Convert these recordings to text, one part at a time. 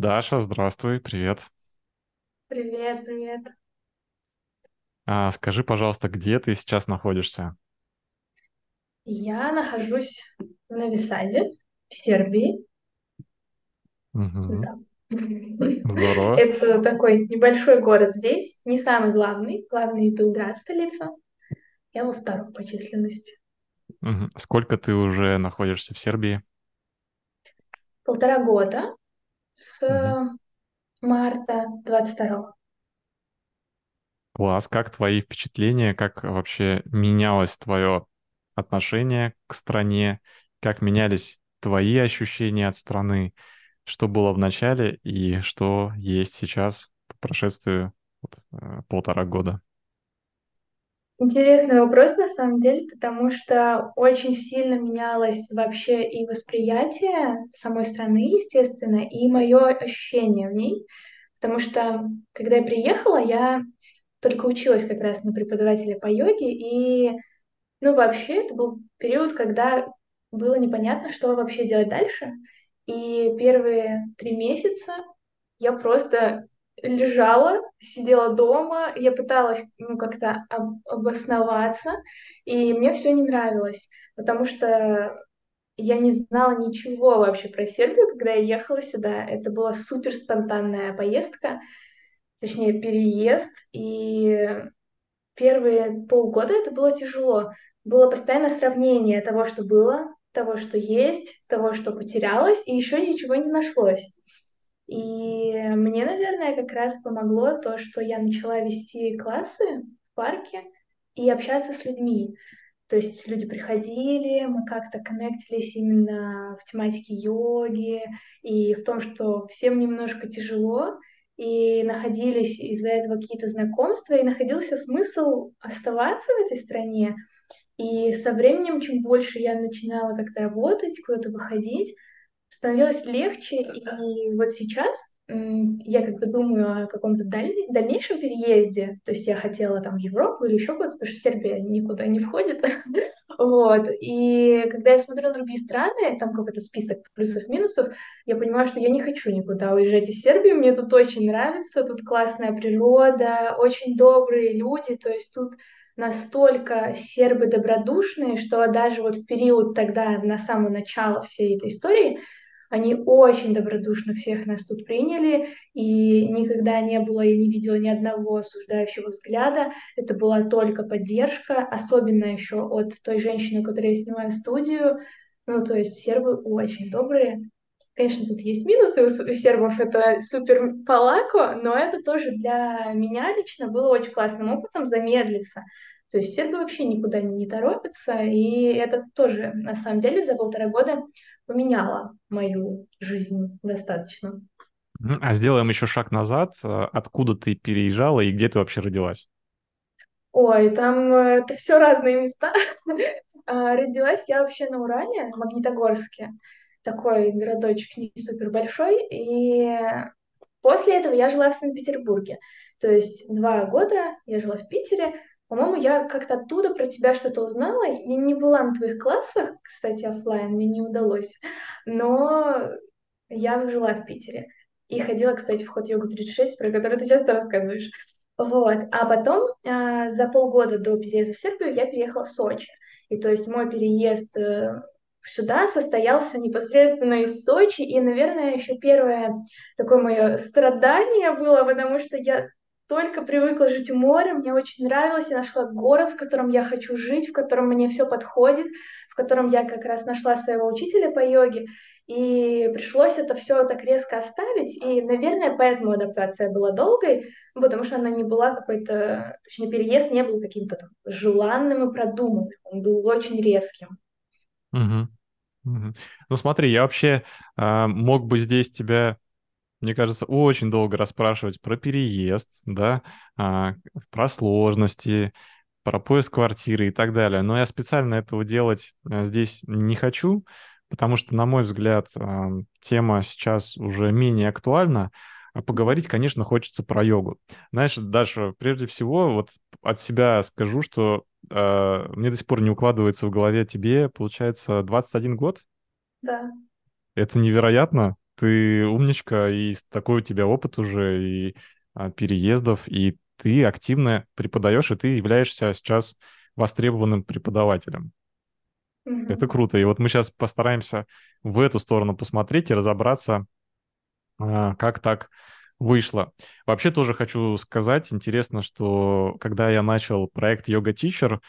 Даша, здравствуй, привет. Привет, привет. А, скажи, пожалуйста, где ты сейчас находишься? Я нахожусь в Нови-Саде, в Сербии. Мгм. Да. Здорово. Это такой небольшой город здесь, не самый главный. Главный Белград, столица. Я во втором по численности. Мгм. Сколько ты уже находишься в Сербии? Полтора года с марта двадцать второго. Класс. Как твои впечатления? Как вообще менялось твое отношение к стране? Как менялись твои ощущения от страны? Что было в начале и что есть сейчас по прошествии вот, э, полтора года? Интересный вопрос на самом деле, потому что очень сильно менялось вообще и восприятие самой страны, естественно, и мое ощущение в ней. Потому что, когда я приехала, я только училась как раз на преподавателя по йоге, и, ну, вообще, это был период, когда было непонятно, что вообще делать дальше. И первые три месяца я просто лежала, сидела дома, я пыталась, ну, как-то об- обосноваться, и мне все не нравилось, потому что я не знала ничего вообще про Сербию, когда я ехала сюда. Это была супер спонтанная поездка, точнее, переезд, и первые полгода это было тяжело. Было постоянно сравнение того, что было, того, что есть, того, что потерялось, и еще ничего не нашлось. И мне, наверное, как раз помогло то, что я начала вести классы в парке и общаться с людьми. То есть люди приходили, мы как-то коннектились именно в тематике йоги и в том, что всем немножко тяжело, и находились из-за этого какие-то знакомства, и находился смысл оставаться в этой стране. И со временем, чем больше я начинала как-то работать, куда-то выходить, становилось легче. И вот сейчас я как бы думаю о каком-то даль- дальнейшем переезде. То есть я хотела там в Европу или еще куда-то, потому что Сербия никуда не входит. Вот. И когда я смотрю на другие страны, там какой-то список плюсов-минусов, я понимаю, что я не хочу никуда уезжать из Сербии. Мне тут очень нравится, тут классная природа, очень добрые люди. То есть тут настолько сербы добродушные, что даже вот в период тогда, на самое начало всей этой истории, они очень добродушно всех нас тут приняли, и никогда не было, я не видела ни одного осуждающего взгляда. Это была только поддержка, особенно еще от той женщины, у которой я снимаю студию. Ну, то есть сербы очень добрые. Конечно, тут есть минусы у сербов, это супер палако, но это тоже для меня лично было очень классным опытом замедлиться. То есть сербы вообще никуда не торопятся, и это тоже, на самом деле, за полтора года поменяло мою жизнь достаточно. А сделаем еще шаг назад. Э, Откуда ты переезжала и где ты вообще родилась? Ой, там э, это все разные места. А, Родилась я вообще на Урале, в Магнитогорске. Такой городочек не супер большой. И после этого я жила в Санкт-Петербурге. То есть два года я жила в Питере. По-моему, я как-то оттуда про тебя что-то узнала. Я не была на твоих классах, кстати, оффлайн, мне не удалось. Но я жила в Питере. И ходила, кстати, в ход йогу 36, про который ты часто рассказываешь. Вот. А потом, а, за полгода до переезда в Сербию, я переехала в Сочи. И то есть мой переезд э, сюда состоялся непосредственно из Сочи. И, наверное, еще первое такое мое страдание было, потому что я только привыкла жить у моря, мне очень нравилось, я нашла город, в котором я хочу жить, в котором мне все подходит, в котором я как раз нашла своего учителя по йоге. И пришлось это все так резко оставить. И, наверное, поэтому адаптация была долгой, потому что она не была какой-то, точнее, переезд не был каким-то там желанным и продуманным. Он был очень резким. Мгм. Мгм. Ну смотри, я вообще а, мог бы здесь тебя, мне кажется, очень долго расспрашивать про переезд, да, а, про сложности, про поиск квартиры и так далее. Но я специально этого делать а, здесь не хочу, потому что, на мой взгляд, тема сейчас уже менее актуальна. А поговорить, конечно, хочется про йогу. Знаешь, Даша, прежде всего, вот от себя скажу, что э, мне до сих пор не укладывается в голове тебе, получается, 21 год? Да. Это невероятно. Ты умничка, и такой у тебя опыт уже, и а, переездов, и ты активно преподаешь, и ты являешься сейчас востребованным преподавателем. Это Мгм. круто. И вот мы сейчас постараемся в эту сторону посмотреть и разобраться, а, как так вышло. Вообще тоже хочу сказать, интересно, что когда я начал проект Yoga Teacher,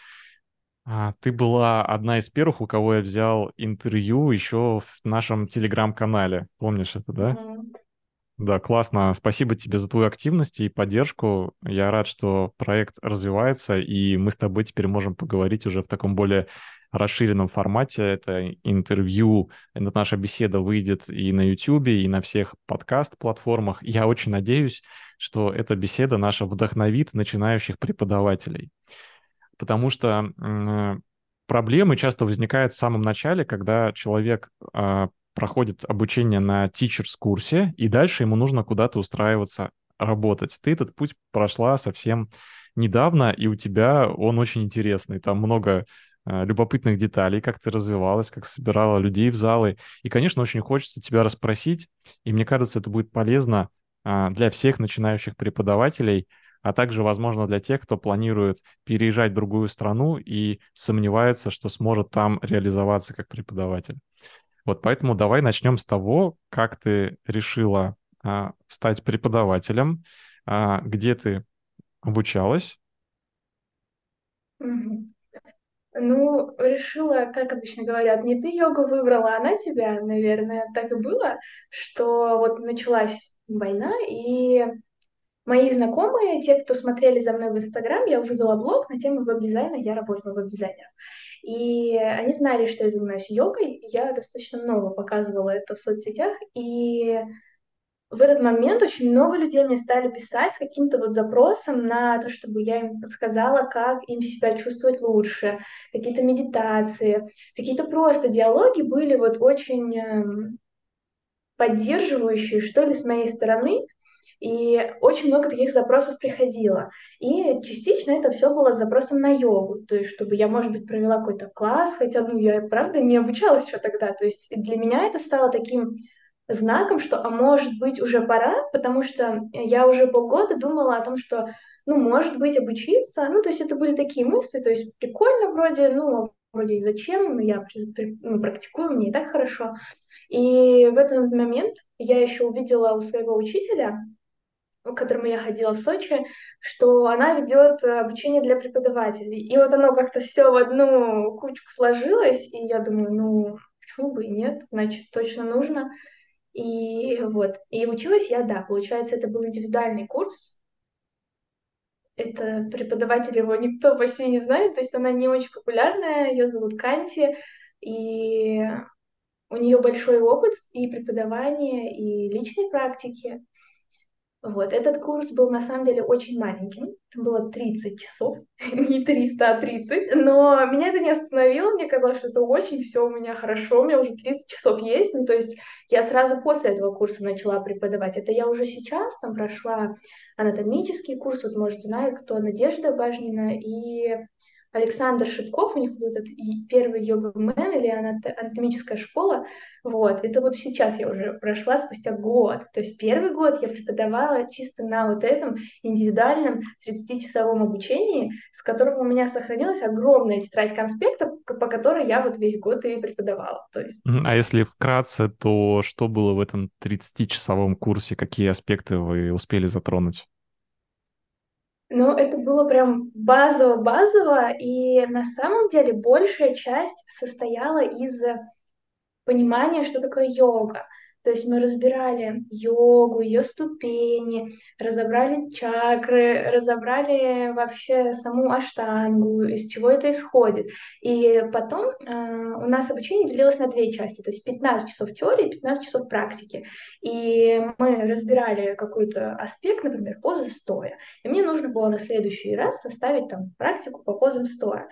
а, ты была одна из первых, у кого я взял интервью еще в нашем телеграм-канале. Помнишь это, да? Мгм. Да, классно. Спасибо тебе за твою активность и поддержку. Я рад, что проект развивается, и мы с тобой теперь можем поговорить уже в таком более расширенном формате. Это интервью, это наша беседа выйдет и на YouTube, и на всех подкаст-платформах. Я очень надеюсь, что эта беседа наша вдохновит начинающих преподавателей. Потому что проблемы часто возникают в самом начале, когда человек а, проходит обучение на teachers-курсе, и дальше ему нужно куда-то устраиваться работать. Ты этот путь прошла совсем недавно, и у тебя он очень интересный. Там много а, любопытных деталей, как ты развивалась, как собирала людей в залы. И, конечно, очень хочется тебя расспросить, и мне кажется, это будет полезно а, для всех начинающих преподавателей, а также, возможно, для тех, кто планирует переезжать в другую страну и сомневается, что сможет там реализоваться как преподаватель. Вот поэтому давай начнем с того, как ты решила а, стать преподавателем, а, где ты обучалась. Ну, решила, как обычно говорят, не ты йогу выбрала, а она тебя, наверное, так и было, что вот началась война, и мои знакомые, те, кто смотрели за мной в Инстаграм, я уже вела блог на тему веб-дизайна, я работала веб-дизайнером. И они знали, что я занимаюсь йогой, я достаточно много показывала это в соцсетях, и в этот момент очень много людей мне стали писать с каким-то вот запросом на то, чтобы я им подсказала, как им себя чувствовать лучше, какие-то медитации, какие-то просто диалоги были вот очень эм, поддерживающие, что ли, с моей стороны, и очень много таких запросов приходило. И частично это все было запросом на йогу, то есть чтобы я, может быть, провела какой-то класс, хотя, ну, я, правда, не обучалась еще тогда. То есть для меня это стало таким знаком, что, а может быть, уже пора, потому что я уже полгода думала о том, что, ну, может быть, обучиться. Ну, то есть это были такие мысли, то есть прикольно вроде, ну, вроде и зачем, ну, я ну, практикую, мне и так хорошо. И в этот момент я еще увидела у своего учителя, к которому я ходила в Сочи, что она ведет обучение для преподавателей. И вот оно как-то все в одну кучку сложилось, и я думаю, ну, почему бы и нет, значит, точно нужно. И вот, и училась я, да, получается, это был индивидуальный курс, это преподаватель его никто почти не знает, то есть она не очень популярная, ее зовут Канти, и у нее большой опыт и преподавания, и личной практики. Вот, этот курс был на самом деле очень маленьким, там было 30 часов, не 300, а 30, но меня это не остановило, мне казалось, что это очень все у меня хорошо, у меня уже 30 часов есть, ну то есть я сразу после этого курса начала преподавать, это я уже сейчас там прошла анатомический курс, вот может знает кто, Надежда Бажнина и Александр Шипков, у них вот этот первый йога-мен или анатомическая школа, вот, это вот сейчас я уже прошла спустя год, то есть первый год я преподавала чисто на вот этом индивидуальном 30-часовом обучении, с которого у меня сохранилась огромная тетрадь конспектов, по которой я вот весь год и преподавала, то есть... А если вкратце, то что было в этом 30-часовом курсе? Какие аспекты вы успели затронуть? Ну, это было прям базово-базово, и на самом деле большая часть состояла из понимания, что такое йога. То есть мы разбирали йогу, ее ступени, разобрали чакры, разобрали вообще саму аштангу, из чего это исходит. И потом э, у нас обучение делилось на две части, то есть 15 часов теории, 15 часов практики. И мы разбирали какой-то аспект, например, позы стоя. И мне нужно было на следующий раз составить там практику по позам стоя.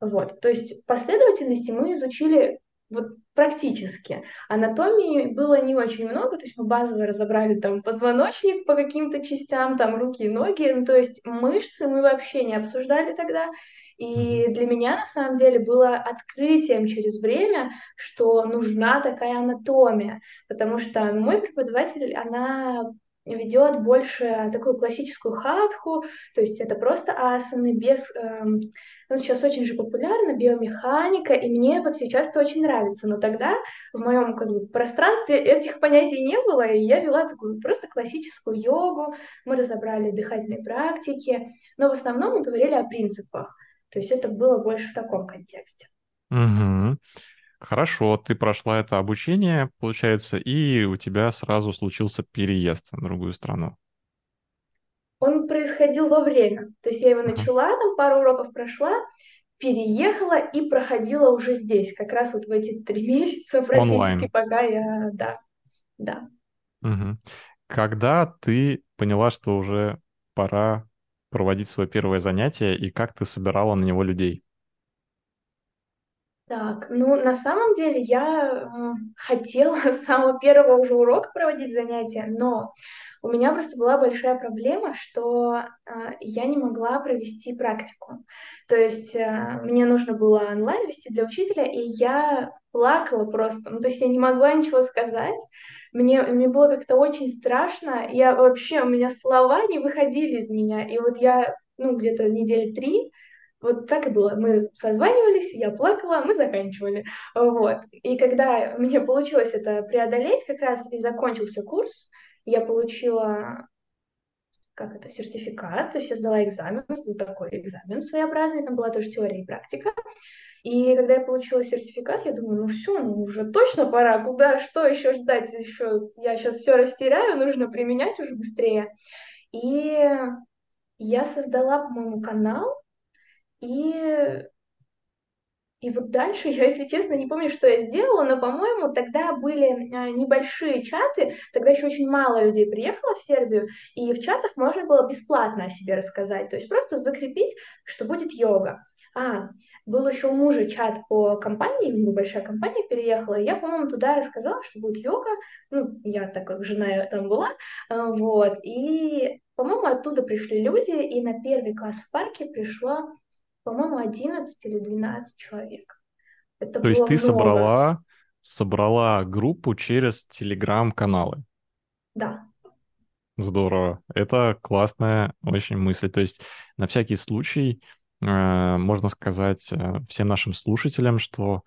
Вот, то есть последовательности мы изучили вот практически. Анатомии было не очень много, то есть мы базово разобрали там позвоночник по каким-то частям, там руки и ноги, ну, то есть мышцы мы вообще не обсуждали тогда. И для меня на самом деле было открытием через время, что нужна такая анатомия, потому что ну, мой преподаватель, она ведет больше такую классическую хатху, то есть это просто асаны без... эм, ну, сейчас очень же популярна биомеханика, и мне вот сейчас это очень нравится, но тогда в моем как бы, пространстве этих понятий не было, и я вела такую просто классическую йогу, мы разобрали дыхательные практики, но в основном мы говорили о принципах, то есть это было больше в таком контексте. Мгм. Хорошо, ты прошла это обучение, получается, и у тебя сразу случился переезд в другую страну. Он происходил во время, то есть я его начала, там пару уроков прошла, переехала и проходила уже здесь, как раз вот в эти три месяца практически, Онлайн. пока я, да, да. Мгм. Когда ты поняла, что уже пора проводить свое первое занятие, и как ты собирала на него людей? Так, ну на самом деле я э, хотела с самого первого уже урока проводить занятия, но у меня просто была большая проблема, что э, я не могла провести практику. То есть э, мне нужно было онлайн вести для учителя, и я плакала просто. Ну, то есть я не могла ничего сказать. Мне, мне было как-то очень страшно. Я вообще, у меня слова не выходили из меня. И вот я, ну, где-то недели три вот так и было. Мы созванивались, я плакала, мы заканчивали. Вот. И когда мне получилось это преодолеть, как раз и закончился курс, я получила как это, сертификат, то есть я сдала экзамен, был такой экзамен своеобразный, там была тоже теория и практика. И когда я получила сертификат, я думаю, ну все, ну уже точно пора, куда, что еще ждать, еще я сейчас все растеряю, нужно применять уже быстрее. И я создала, по-моему, канал, и И вот дальше я, если честно, не помню, что я сделала, но, по-моему, тогда были а, небольшие чаты, тогда еще очень мало людей приехало в Сербию, и в чатах можно было бесплатно о себе рассказать, то есть просто закрепить, что будет йога. А, был еще у мужа чат по компании, у него большая компания переехала, и я, по-моему, туда рассказала, что будет йога, ну, я так как жена там была, а, вот, и, по-моему, оттуда пришли люди, и на первый класс в парке пришло по-моему, 11 или 12 человек. Это То есть ты много. собрала, собрала группу через телеграм-каналы. Да. Здорово. Это классная очень мысль. То есть на всякий случай э, можно сказать э, всем нашим слушателям, что,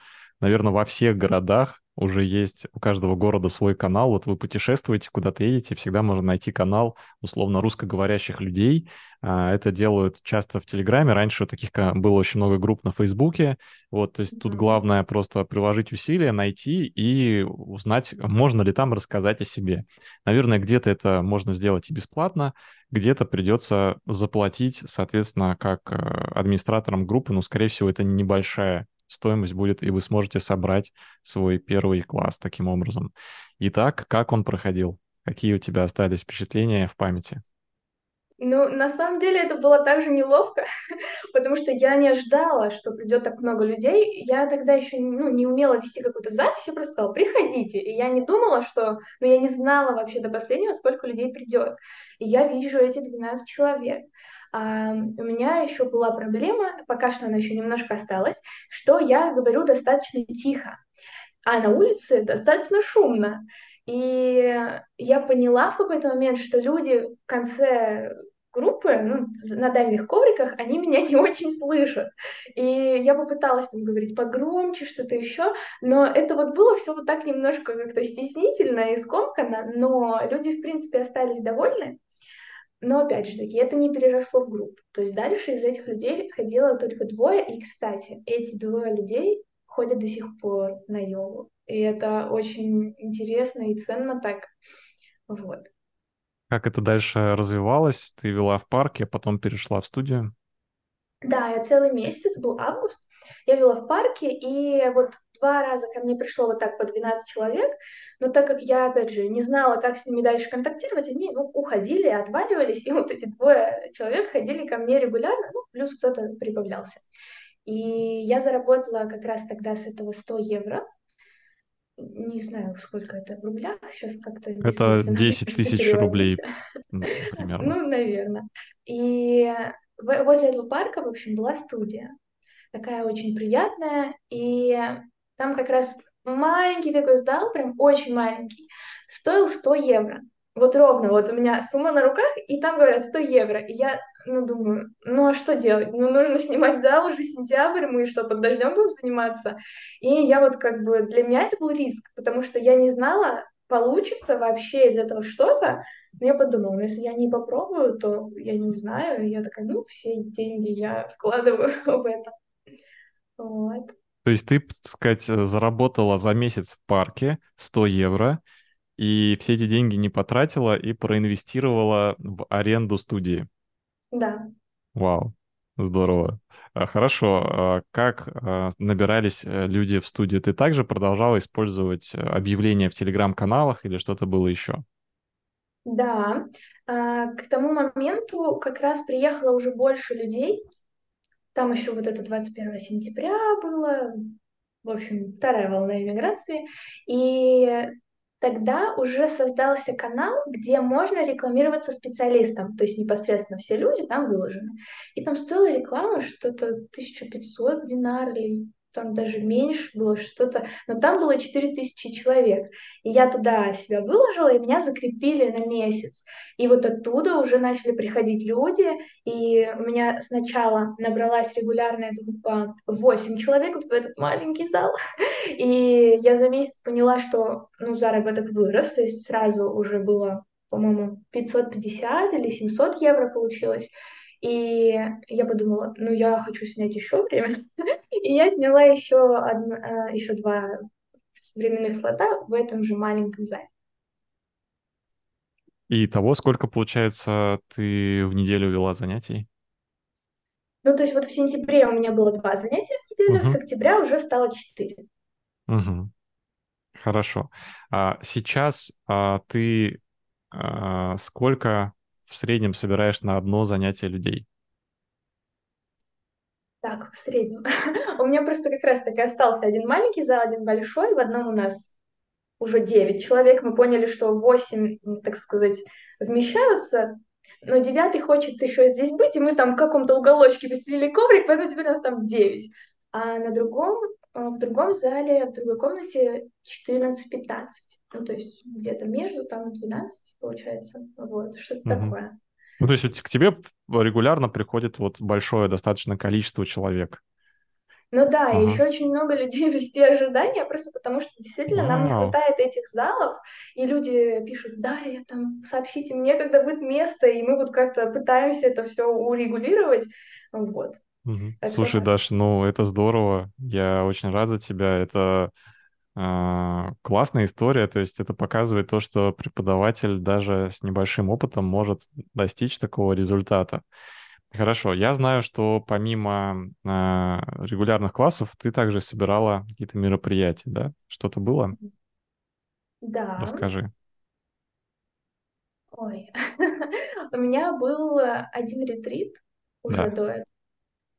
наверное, во всех городах уже есть у каждого города свой канал. Вот вы путешествуете, куда-то едете, всегда можно найти канал условно русскоговорящих людей. А, Это делают часто в Телеграме. Раньше таких было очень много групп на Фейсбуке. Вот, то есть тут главное просто приложить усилия, найти и узнать, можно ли там рассказать о себе. Наверное, где-то это можно сделать и бесплатно, где-то придется заплатить, соответственно, как э, администраторам группы, но, скорее всего, это небольшая стоимость будет, и вы сможете собрать свой первый класс таким образом. Итак, как он проходил? Какие у тебя остались впечатления в памяти? Ну, на самом деле это было также неловко, потому что я не ожидала, что придет так много людей. Я тогда еще ну, не умела вести какую-то запись, я просто сказала, приходите. И я не думала, что... Ну, я не знала вообще до последнего, сколько людей придет. И я вижу эти 12 человек. У меня еще была проблема, пока что она еще немножко осталась, что я говорю достаточно тихо а на улице достаточно шумно. И я поняла в какой-то момент, что люди в конце группы, ну, на дальних ковриках, они меня не очень слышат. И я попыталась там говорить погромче, что-то еще, но это вот было все вот так немножко как-то стеснительно и скомканно, но люди, в принципе, остались довольны. Но опять же таки, это не переросло в группу. То есть дальше из этих людей ходило только двое. И, кстати, эти двое людей ходят до сих пор на йогу. И это очень интересно и ценно так. Вот. Как это дальше развивалось? Ты вела в парке, а потом перешла в студию? Да, я целый месяц, был август, я вела в парке, и вот два раза ко мне пришло вот так по 12 человек, но так как я, опять же, не знала, как с ними дальше контактировать, они ну, уходили, отваливались, и вот эти двое человек ходили ко мне регулярно, ну, плюс кто-то прибавлялся. И я заработала как раз тогда с этого 100 евро, не знаю, сколько это в рублях, сейчас как-то Это бессмысленно, мне 10 кажется, тысяч рублей примерно. Ну, наверное. И возле этого парка, в общем, была студия. такая очень приятная, и там как раз маленький такой зал, прям очень маленький, стоил 100 евро. Вот ровно, вот у меня сумма на руках, и там говорят 100 евро. И я, ну, думаю, ну, а что делать? Ну, нужно снимать зал, уже сентябрь, мы что, под дождем будем заниматься? И я вот как бы, для меня это был риск, потому что я не знала, получится вообще из этого что-то. Но я подумала, ну, если я не попробую, то я не знаю. И я такая, ну, все деньги я вкладываю в это. Вот. То есть ты, так сказать, э, заработала за месяц в парке 100 евро, и все эти деньги не потратила и проинвестировала в аренду студии. Да. Вау, здорово. А, Хорошо, а как набирались э, люди в студии? Ты также продолжала использовать э, объявления в телеграм-каналах или что-то было еще? Да, а, к тому моменту как раз приехало уже больше людей. Там еще вот это 21 сентября было, в общем, вторая волна иммиграции. И тогда уже создался канал, где можно рекламироваться специалистом, то есть непосредственно все люди там выложены. И там стоила реклама что-то 1500 динар или там даже меньше было что-то, но там было 4000 человек. И я туда себя выложила, и меня закрепили на месяц. И вот оттуда уже начали приходить люди, и у меня сначала набралась регулярная группа 8 человек вот в этот маленький зал, и я за месяц поняла, что ну, заработок вырос, то есть сразу уже было, по-моему, 550 или 700 евро получилось. И я подумала, ну я хочу снять еще время. И я сняла еще, одно, э, еще два временных слота в этом же маленьком зале. И того, сколько, получается, ты в неделю вела занятий? Ну, то есть вот в сентябре у меня было два занятия в неделю, с Угу, октября уже стало четыре. угу. Хорошо. А сейчас а, ты а, сколько в среднем собираешь на одно занятие людей? Так, в среднем. У меня просто как раз таки остался один маленький зал, один большой. В одном у нас уже 9 человек. Мы поняли, что 8, так сказать, вмещаются, но девятый хочет еще здесь быть, и мы там в каком-то уголочке постелили коврик, поэтому теперь у нас там 9. А на другом, а, в другом зале, в другой комнате 14-15. Ну, то есть где-то между, там 12, получается. Вот, что-то Мгм. такое. Ну, то есть вот к тебе регулярно приходит вот большое достаточно количество человек. Ну да, и Ага. еще очень много людей в листе ожидания, просто потому что действительно нам не Вау. хватает этих залов, и люди пишут, да, я там, сообщите мне, когда будет место, и мы вот как-то пытаемся это все урегулировать, вот, как-то Слушай, так. Даш, ну это здорово. Я очень рад за тебя. Это классная история. То есть это показывает то, что преподаватель даже с небольшим опытом может достичь такого результата. Хорошо. Я знаю, что помимо а, регулярных классов ты также собирала какие-то мероприятия, да? Что-то было? Да, Расскажи. ой, у меня был э, один ретрит уже Да. до этого,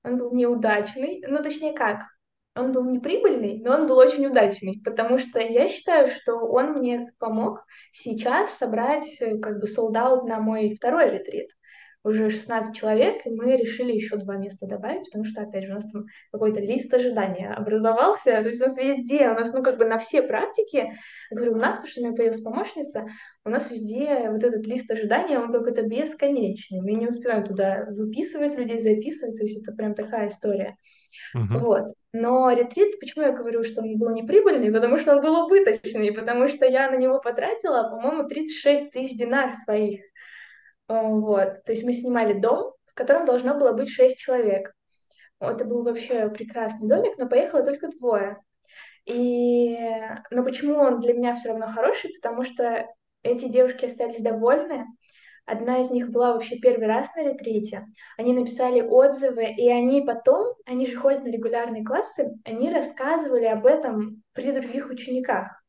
он был неудачный, ну точнее как, он был неприбыльный, но он был очень удачный, потому что я считаю, что он мне помог сейчас собрать э, как бы солдат на мой второй ретрит. Уже 16 человек, и мы решили еще два места добавить, потому что, опять же, у нас там какой-то лист ожидания образовался, то есть у нас везде, у нас, ну, как бы на все практики, я говорю, у нас, потому что у меня появилась помощница, у нас везде вот этот лист ожидания, он какой-то бесконечный, мы не успеваем туда выписывать людей, записывать, то есть это прям такая история. Мгм. Вот. Но ретрит, почему я говорю, что он был неприбыльный? Потому что он был убыточный, потому что я на него потратила, по-моему, 36 тысяч динар своих. Э, Вот. То есть мы снимали дом, в котором должно было быть 6 человек. Это был вообще прекрасный домик, но поехало только двое. И... Но почему он для меня все равно хороший? Потому что эти девушки остались довольны, Одна из них была вообще первый раз на ретрите. Они написали отзывы, и они потом, они же ходят на регулярные классы, они рассказывали об этом при других учениках.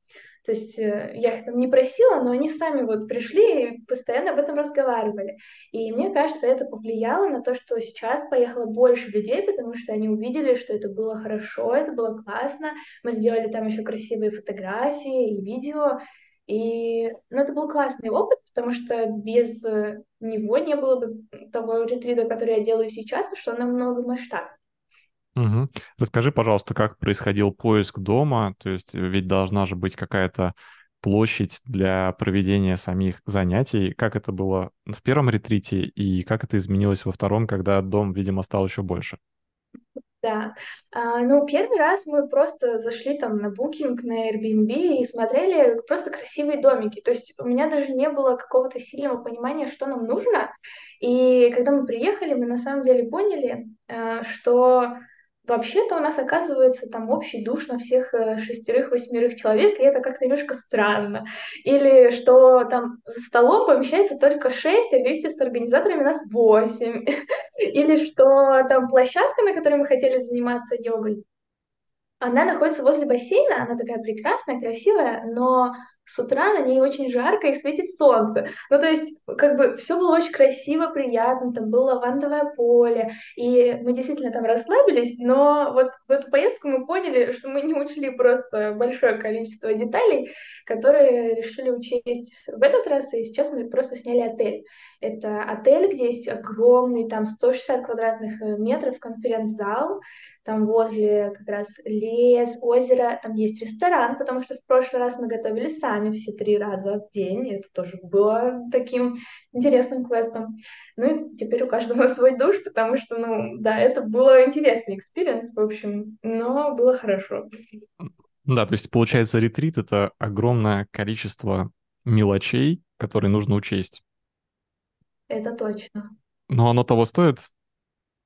То есть э, я их там не просила, но они сами вот пришли и постоянно об этом разговаривали. И мне кажется, это повлияло на то, что сейчас поехало больше людей, потому что они увидели, что это было хорошо, это было классно. Мы сделали там еще красивые фотографии и видео. И ну, это был классный опыт, потому что без э, него не было бы того ретрита, который я делаю сейчас, потому что он намного масштабнее. Мгм. Расскажи, пожалуйста, как происходил поиск дома? То есть э, ведь должна же быть какая-то площадь для проведения самих занятий. Как это было в первом ретрите и как это изменилось во втором, когда дом, видимо, стал еще больше? Да. А, ну, первый раз мы просто зашли там на Booking, на Airbnb и смотрели просто красивые домики. То есть у меня даже не было какого-то сильного понимания, что нам нужно. И когда мы приехали, мы на самом деле поняли, э, что вообще-то у нас оказывается там общий душ на всех э, шестерых-восьмерых человек, и это как-то немножко странно. Или что там за столом помещается только шесть, а вместе с организаторами нас восемь. Или что там площадка, на которой мы хотели заниматься йогой, она находится возле бассейна, она такая прекрасная, красивая, но с утра на ней очень жарко и светит солнце. Ну, то есть, как бы, все было очень красиво, приятно, там было лавандовое поле, и мы действительно там расслабились, но вот в эту поездку мы поняли, что мы не учли просто большое количество деталей, которые решили учесть в этот раз, и сейчас мы просто сняли отель. Это отель, где есть огромный, там 160 квадратных э, метров конференц-зал, там возле как раз лес, озеро, там есть ресторан, потому что в прошлый раз мы готовили сами все три раза в день, это тоже было таким интересным квестом. Ну и теперь у каждого свой душ, потому что, ну, да, это было интересный experience, в общем, но было хорошо. Да, то есть получается ретрит— это огромное количество мелочей, которые нужно учесть. Это точно. Но оно того стоит?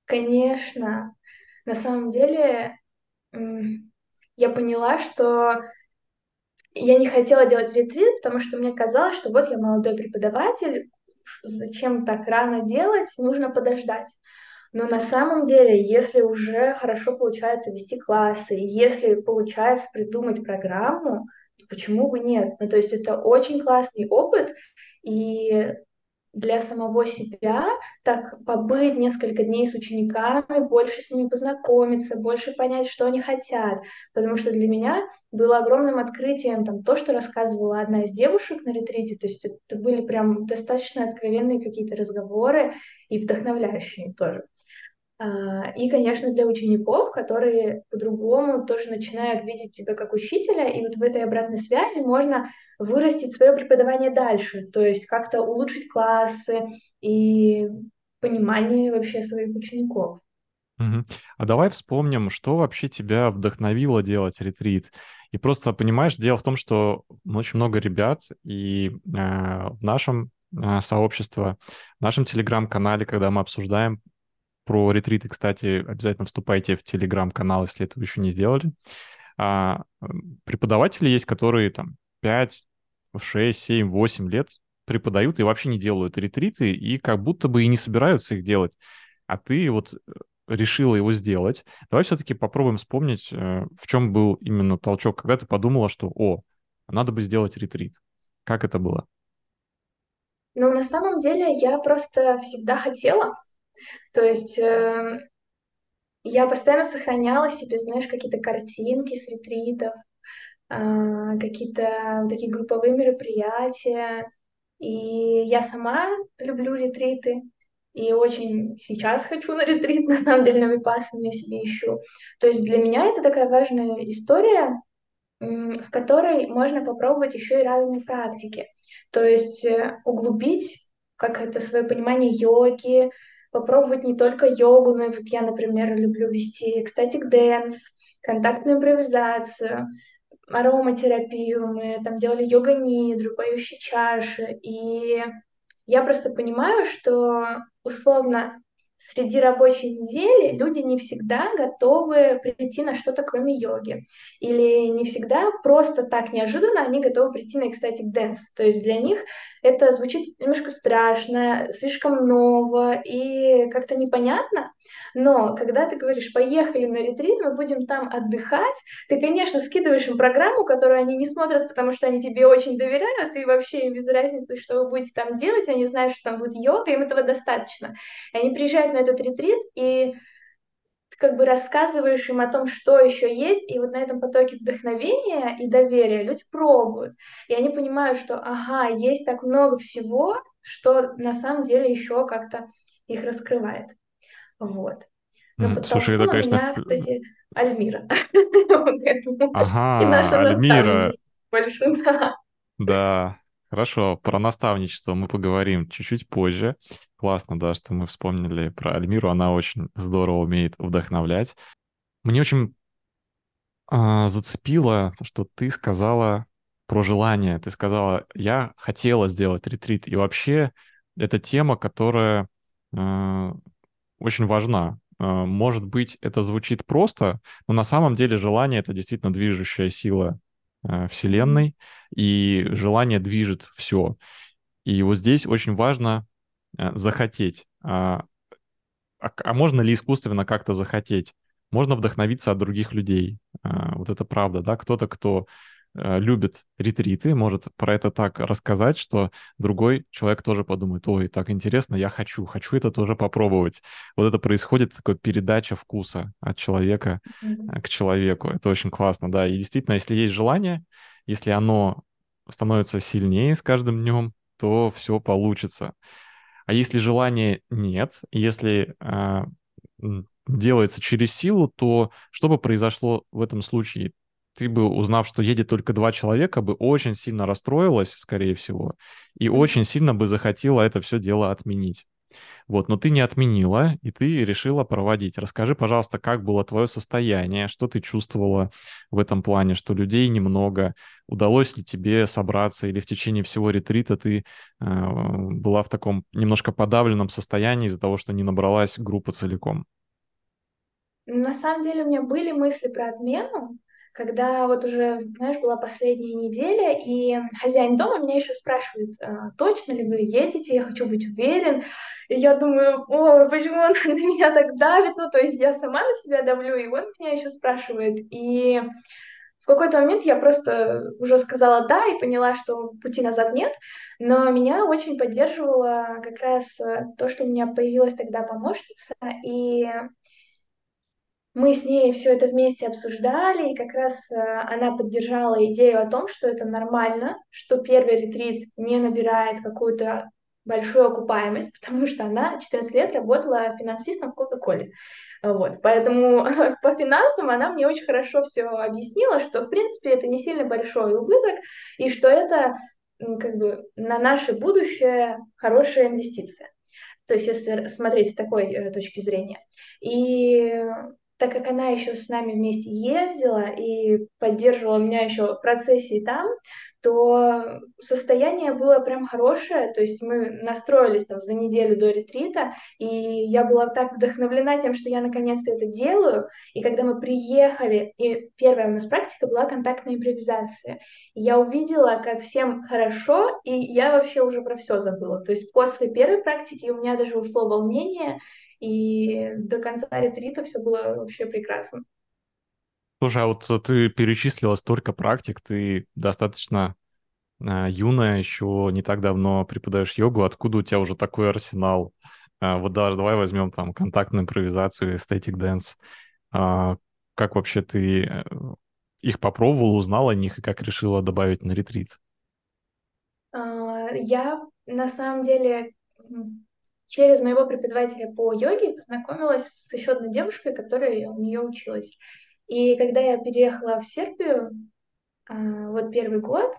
Конечно, на самом деле я поняла, что я не хотела делать ретрит, потому что мне казалось, что вот я молодой преподаватель, зачем так рано делать, нужно подождать. Но на самом деле, если уже хорошо получается вести классы, если получается придумать программу, то почему бы нет? Ну, то есть это очень классный опыт, и для самого себя, так побыть несколько дней с учениками, больше с ними познакомиться, больше понять, что они хотят. Потому что для меня было огромным открытием там, то, что рассказывала одна из девушек на ретрите. То есть это были прям достаточно откровенные какие-то разговоры и вдохновляющие тоже. А, И, конечно, для учеников, которые по-другому тоже начинают видеть тебя как учителя, и вот в этой обратной связи можно вырастить свое преподавание дальше, то есть как-то улучшить классы и понимание вообще своих учеников. А давай вспомним, что вообще тебя вдохновило делать ретрит. И просто, понимаешь, дело в том, что очень много ребят, и э, в нашем э, сообществе, в нашем телеграм-канале, когда мы обсуждаем про ретриты, кстати, обязательно вступайте в телеграм-канал, если этого еще не сделали. А, преподаватели есть, которые там 5, 6, 7, 8 лет преподают и вообще не делают ретриты, и как будто бы и не собираются их делать. А ты вот решила его сделать. Давай все-таки попробуем вспомнить, э, в чем был именно толчок, когда ты подумала, что, о, надо бы сделать ретрит. Как это было? Но на самом деле я просто всегда хотела, то есть э, я постоянно сохраняла себе, знаешь, какие-то картинки с ретритов, а, какие-то такие групповые мероприятия. И я сама люблю ретриты. И очень сейчас хочу на ретрит, на самом деле, на Випассану я себе ищу. То есть для меня это такая важная история, в которой можно попробовать еще и разные практики. То есть э, углубить как это свое понимание йоги, попробовать не только йогу, но и вот я, например, люблю вести ecstatic dance, контактную импровизацию, ароматерапию, мы там делали йога-нидру, поющие чаши, и я просто понимаю, что условно среди рабочей недели люди не всегда готовы прийти на что-то кроме йоги. Или не всегда просто так неожиданно они готовы прийти на ecstatic dance. То есть для них это звучит немножко страшно, слишком ново и как-то непонятно. Но когда ты говоришь, поехали на ретрит, мы будем там отдыхать, ты, конечно, скидываешь им программу, которую они не смотрят, потому что они тебе очень доверяют, и вообще им без разницы, что вы будете там делать, они знают, что там будет йога, им этого достаточно. И они приезжают на этот ретрит, и как бы рассказываешь им о том, что еще есть, и вот на этом потоке вдохновения и доверия люди пробуют. И они понимают, что, ага, есть так много всего, что на самом деле еще как-то их раскрывает. Вот. Но Слушай, это, конечно, меня, кстати, Альмира. Ага, Альмира, больше, да. да, хорошо, про наставничество мы поговорим чуть-чуть позже. Классно, да, что мы вспомнили про Альмиру, она очень здорово умеет вдохновлять. Мне очень а, зацепило, что ты сказала про желание. Ты сказала, я хотела сделать ретрит. И вообще это тема, которая а, очень важна. А, Может быть, это звучит просто, но на самом деле желание— это действительно движущая сила. Вселенной, и желание движет все. И вот здесь очень важно а, захотеть. А, а, а можно ли искусственно как-то захотеть? Можно вдохновиться от других людей. А, Вот это правда, да? Кто-то, кто э, любит ретриты, может про это так рассказать, что другой человек тоже подумает, ой, так интересно, я хочу, хочу это тоже попробовать. Вот это происходит такая передача вкуса от человека э, к человеку. Это очень классно, да. И действительно, если есть желание, если оно становится сильнее с каждым днем, то все получится. А если желания нет, если м, делается через силу, то что бы произошло в этом случае? Ты бы, узнав, что едет только два человека, бы очень сильно расстроилась, скорее всего, и очень сильно бы захотела это все дело отменить. Вот, но ты не отменила, и ты решила проводить. Расскажи, пожалуйста, как было твое состояние, что ты чувствовала в этом плане, что людей немного, удалось ли тебе собраться, или в течение всего ретрита ты э, была в таком немножко подавленном состоянии из-за того, что не набралась группа целиком. На самом деле у меня были мысли про отмену, когда вот уже, знаешь, была последняя неделя, и хозяин дома меня еще спрашивает, «А, точно ли вы едете, я хочу быть уверен. И я думаю, о, почему он на меня так давит, ну, то есть я сама на себя давлю, и он меня еще спрашивает. И в какой-то момент я просто уже сказала «да» и поняла, что пути назад нет, но меня очень поддерживало как раз то, что у меня появилась тогда помощница, и мы с ней все это вместе обсуждали, и как раз э, она поддержала идею о том, что это нормально, что первый ретрит не набирает какую-то большую окупаемость, потому что она 14 лет работала финансистом в Кока-Коле. Вот, поэтому по финансам она мне очень хорошо все объяснила, что в принципе это не сильно большой убыток, и что это как бы на наше будущее хорошая инвестиция. То есть если смотреть с такой э, точки зрения. И так как она еще с нами вместе ездила и поддерживала меня еще в процессе там, то состояние было прям хорошее, то есть мы настроились там за неделю до ретрита, и я была так вдохновлена тем, что я наконец-то это делаю, и когда мы приехали, и первая у нас практика была контактная импровизация, я увидела, как всем хорошо, и я вообще уже про все забыла, то есть после первой практики у меня даже ушло волнение, и до конца ретрита все было вообще прекрасно. Слушай, а вот ты перечислила столько практик, ты достаточно а, юная, еще не так давно преподаешь йогу. Откуда у тебя уже такой арсенал? А, вот даже давай возьмем там контактную импровизацию, ecstatic dance. А, как вообще ты э, их попробовала, узнала о них и как решила добавить на ретрит? А, Я на самом деле через моего преподавателя по йоге познакомилась с еще одной девушкой, которая у нее училась. И когда я переехала в Сербию, а, вот первый год,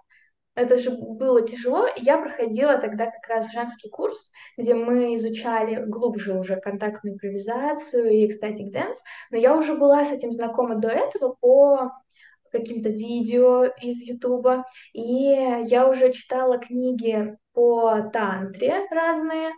это же было тяжело, я проходила тогда как раз женский курс, где мы изучали глубже уже контактную импровизацию и ecstatic dance, но я уже была с этим знакома до этого по каким-то видео из Ютуба, и я уже читала книги по тантре разные,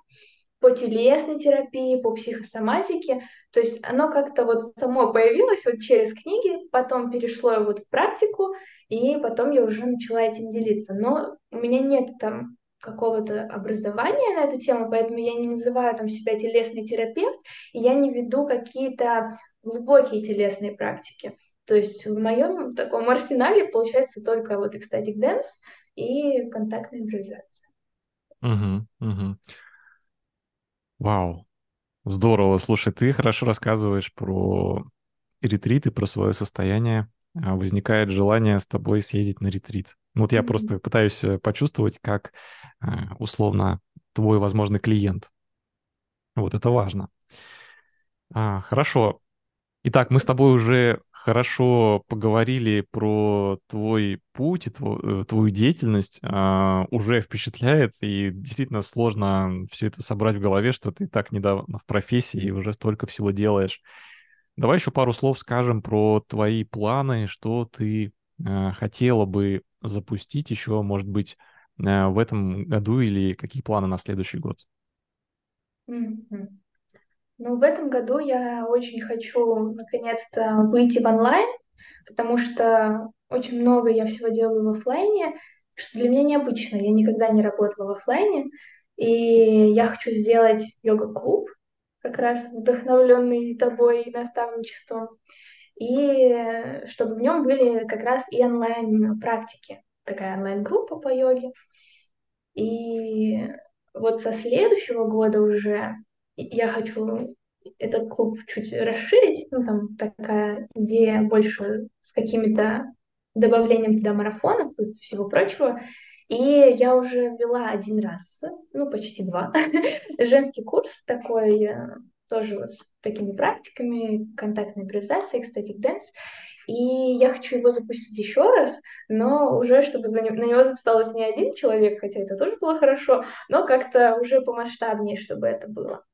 по телесной терапии, по психосоматике. То есть оно как-то вот само появилось вот через книги, потом перешло вот в практику, и потом я уже начала этим делиться. Но у меня нет там какого-то образования на эту тему, поэтому я не называю там себя телесный терапевт, и я не веду какие-то глубокие телесные практики. То есть в моем таком арсенале получается только вот ecstatic dance и контактная импровизация. Угу, угу. Вау, здорово. Слушай, ты хорошо рассказываешь про ретриты, про свое состояние. А, Возникает желание с тобой съездить на ретрит. Ну, вот я просто пытаюсь э, почувствовать, как а, условно твой возможный клиент. Вот это важно. А, хорошо. Итак, мы с тобой уже хорошо поговорили про твой путь и тво- э, твою деятельность. А, уже впечатляет, и действительно сложно все это собрать в голове, что ты так недавно в профессии и уже столько всего делаешь. Давай еще пару слов скажем про твои планы, что ты э, хотела бы запустить еще, может быть, э, в этом году или какие планы на следующий год. Мгм. Ну, в этом году я очень хочу наконец-то выйти в онлайн, потому что очень много я всего делаю в оффлайне, что для меня необычно. Я никогда не работала в оффлайне, и я хочу сделать йога-клуб, как раз вдохновленный тобой и наставничеством, и чтобы в нем были как раз и онлайн-практики, такая онлайн-группа по йоге. И вот со следующего года уже я хочу этот клуб чуть расширить, ну там такая идея больше с какими-то добавлением туда марафонов и всего прочего. И я уже вела один раз, ну почти два, женский курс такой, э, тоже вот с такими практиками, контактной импровизацией, кстати, dance. И я хочу его запустить еще раз, но уже чтобы за, на него записалось не один человек, хотя это тоже было хорошо, но как-то уже помасштабнее, чтобы это было.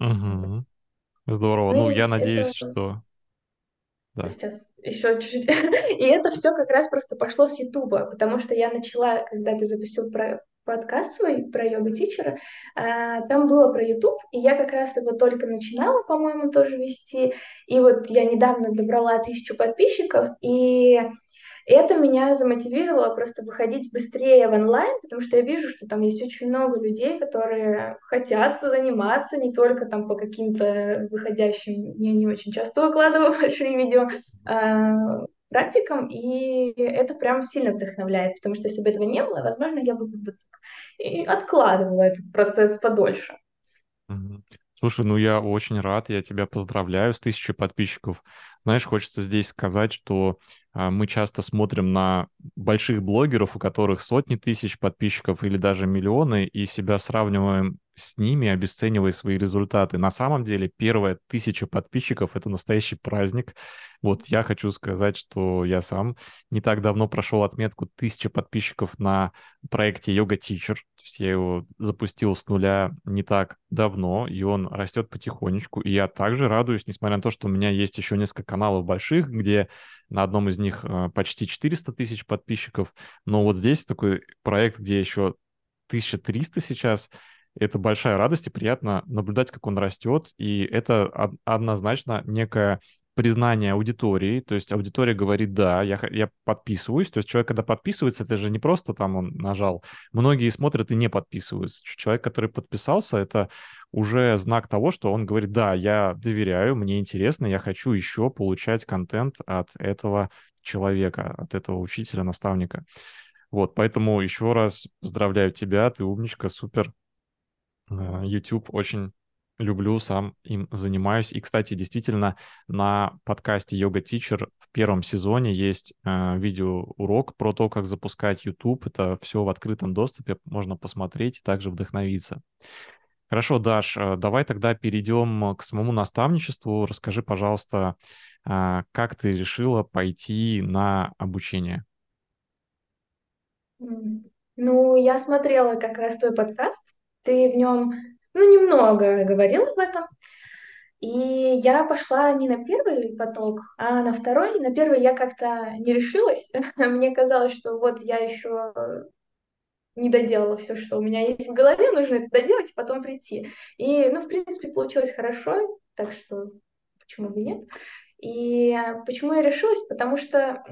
Угу. Здорово. Ну Ну, я надеюсь, это что... Да. сейчас еще чуть-чуть. И это все как раз просто пошло с Ютуба, потому что я начала, когда ты запустил про подкаст свой про yoga teacher'а, там было про YouTube, и я как раз его только начинала, по-моему, тоже вести. И вот я недавно добрала тысячу подписчиков, и это меня замотивировало просто выходить быстрее в онлайн, потому что я вижу, что там есть очень много людей, которые хотят заниматься не только там по каким-то выходящим, я не очень часто выкладываю большие видео, а, практикам, и это прям сильно вдохновляет, потому что если бы этого не было, возможно, я бы бы и откладывала этот процесс подольше. Слушай, ну я очень рад, я тебя поздравляю с тысячей подписчиков. Знаешь, хочется здесь сказать, что а, мы часто смотрим на больших блогеров, у которых сотни тысяч подписчиков или даже миллионы, и себя сравниваем с ними, обесценивая свои результаты. На самом деле, первая тысяча подписчиков— это настоящий праздник. Вот я хочу сказать, что я сам не так давно прошел отметку тысяча подписчиков на проекте Yoga Teacher. То есть я его запустил с нуля не так давно, и он растет потихонечку. И я также радуюсь, несмотря на то, что у меня есть еще несколько каналов больших, где на одном из них э, почти 400 тысяч подписчиков. Но вот здесь такой проект, где еще 1300 сейчас, это большая радость и приятно наблюдать, как он растет. И это однозначно некая признание аудитории, то есть аудитория говорит, да, я, я подписываюсь, то есть человек, когда подписывается, это же не просто там он нажал, многие смотрят и не подписываются. Человек, который подписался, это уже знак того, что он говорит, да, я доверяю, мне интересно, я хочу еще получать контент от этого человека, от этого учителя, наставника. Вот, поэтому еще раз поздравляю тебя, ты умничка, супер. Э, YouTube очень люблю, сам им занимаюсь. И, кстати, действительно, на подкасте Yoga Teacher в первом сезоне есть э, видеоурок про то, как запускать YouTube. Это все в открытом доступе, можно посмотреть и также вдохновиться. Хорошо, Даш, э, давай тогда перейдем к самому наставничеству. Расскажи, пожалуйста, э, как ты решила пойти на обучение? Ну, я смотрела как раз твой подкаст. Ты в нем ну, немного говорил об этом. И я пошла не на первый поток, а на второй. На первый я как-то не решилась. Мне казалось, что вот я еще не доделала все, что у меня есть в голове, нужно это доделать потом прийти. И, ну, в принципе, получилось хорошо, так что почему бы нет. И почему я решилась? Потому что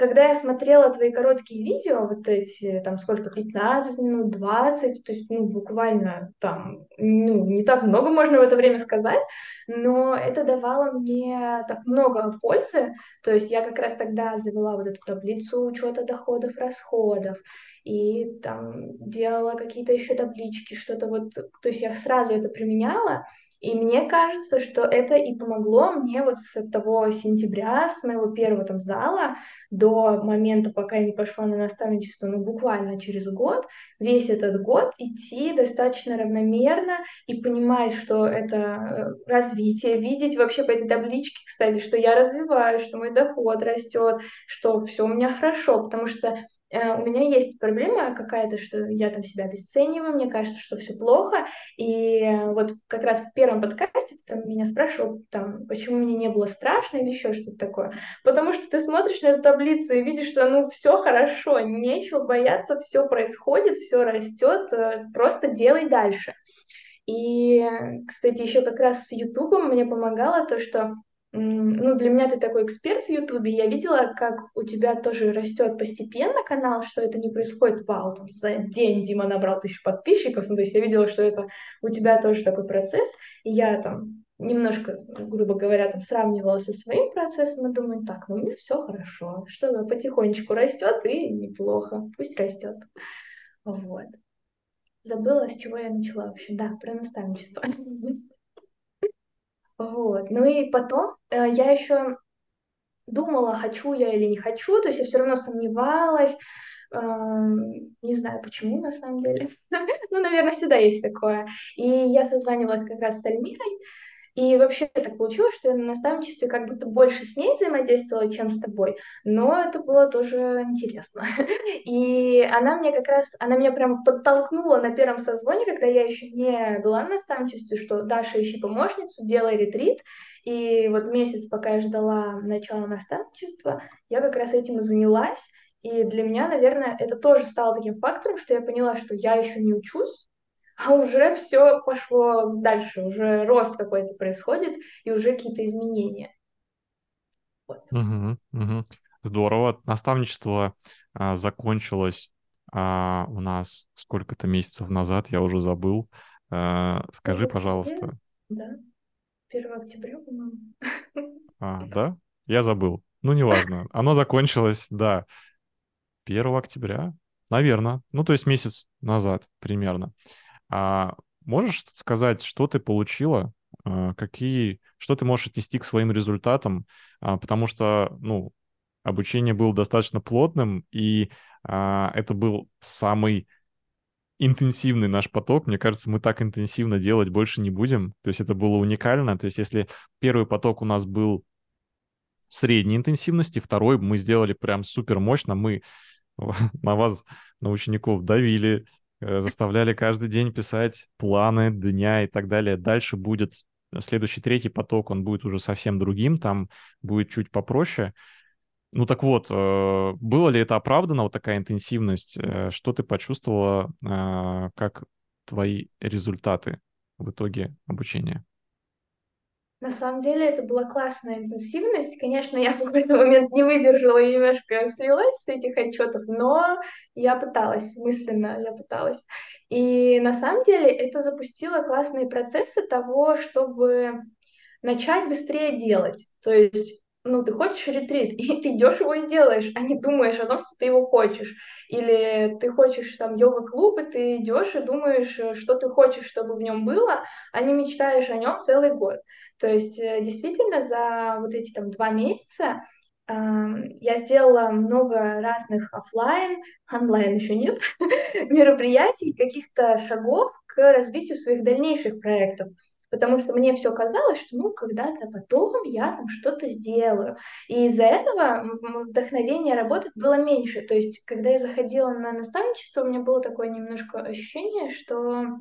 когда я смотрела твои короткие видео, вот эти, там, сколько, 15 минут, 20, то есть, ну, буквально там, ну, не так много можно в это время сказать, но это давало мне так много пользы, то есть я как раз тогда завела вот эту таблицу учета доходов, расходов, и там делала какие-то еще таблички, что-то вот, то есть я сразу это применяла, и мне кажется, что это и помогло мне вот с того сентября, с моего первого там зала до момента, пока я не пошла на наставничество, ну буквально через год, весь этот год идти достаточно равномерно и понимать, что это э, развитие, видеть вообще по этой табличке, кстати, что я развиваюсь, что мой доход растет, что все у меня хорошо, потому что у меня есть проблема какая-то, что я там себя обесцениваю, мне кажется, что все плохо. И вот как раз в первом подкасте ты там меня спрашивал, там, почему мне не было страшно или еще что-то такое. Потому что ты смотришь на эту таблицу и видишь, что ну все хорошо, нечего бояться, все происходит, все растет, э, просто делай дальше. И, кстати, еще как раз с Ютубом мне помогало то, что ну, для меня ты такой эксперт в Ютубе, я видела, как у тебя тоже растет постепенно канал, что это не происходит, вау, там, за день Дима набрал тысячу подписчиков, ну, то есть я видела, что это у тебя тоже такой процесс, и я там немножко, грубо говоря, там сравнивала со своим процессом и думаю, так, ну, у меня все хорошо, что потихонечку растет и неплохо, пусть растет. Вот. Забыла, с чего я начала вообще. Да, про наставничество. Вот. Ну и потом э, я еще думала, хочу я или не хочу, то есть я все равно сомневалась, не знаю почему на самом деле, ну, наверное, всегда есть такое. И я созванивалась как раз с Альмирой, и вообще так получилось, что я на наставничестве как будто больше с ней взаимодействовала, чем с тобой, но это было тоже интересно. И она мне как раз, она меня прям подтолкнула на первом созвоне, когда я еще не была на наставничестве, что Даша, ищи помощницу, делай ретрит. И вот месяц, пока я ждала начала наставничества, я как раз этим и занялась. И для меня, наверное, это тоже стало таким фактором, что я поняла, что я еще не учусь, а уже все пошло дальше, уже рост какой-то происходит, и уже какие-то изменения. Вот. Угу, угу. Здорово. Наставничество а, закончилось а, у нас сколько-то месяцев назад, я уже забыл. А, скажи, пожалуйста. Да, 1 октября, по-моему. А, да? Я забыл. Ну, неважно. Оно закончилось, да, 1 октября, наверное. Ну, то есть месяц назад примерно. А можешь сказать, что ты получила, а, какие, что ты можешь отнести к своим результатам, а, потому что, ну, обучение было достаточно плотным, и а, это был самый интенсивный наш поток. Мне кажется, мы так интенсивно делать больше не будем. То есть это было уникально. То есть если первый поток у нас был средней интенсивности, второй мы сделали прям супер мощно, мы на вас, на учеников давили, заставляли каждый день писать планы дня и так далее. Дальше будет следующий третий поток, он будет уже совсем другим, там будет чуть попроще. Ну так вот, э, было ли это оправдано, вот такая интенсивность? Э, что ты почувствовала, как твои результаты в итоге обучения? На самом деле это была классная интенсивность. Конечно, я в какой-то момент не выдержала и немножко слилась с этих отчетов, но я пыталась, мысленно я пыталась. И на самом деле это запустило классные процессы того, чтобы начать быстрее делать. То есть ну, ты хочешь ретрит, и ты идешь его и делаешь, а не думаешь о том, что ты его хочешь. Или ты хочешь там йога-клуб, и ты идешь и думаешь, э, что ты хочешь, чтобы в нем было, а не мечтаешь о нем целый год. То есть э, действительно за вот эти там два месяца я сделала много разных офлайн, онлайн еще нет, мероприятий, каких-то шагов к развитию своих дальнейших проектов потому что мне все казалось, что ну когда-то потом я там что-то сделаю. И из-за этого вдохновения работать было меньше. То есть, когда я заходила на наставничество, у меня было такое немножко ощущение, что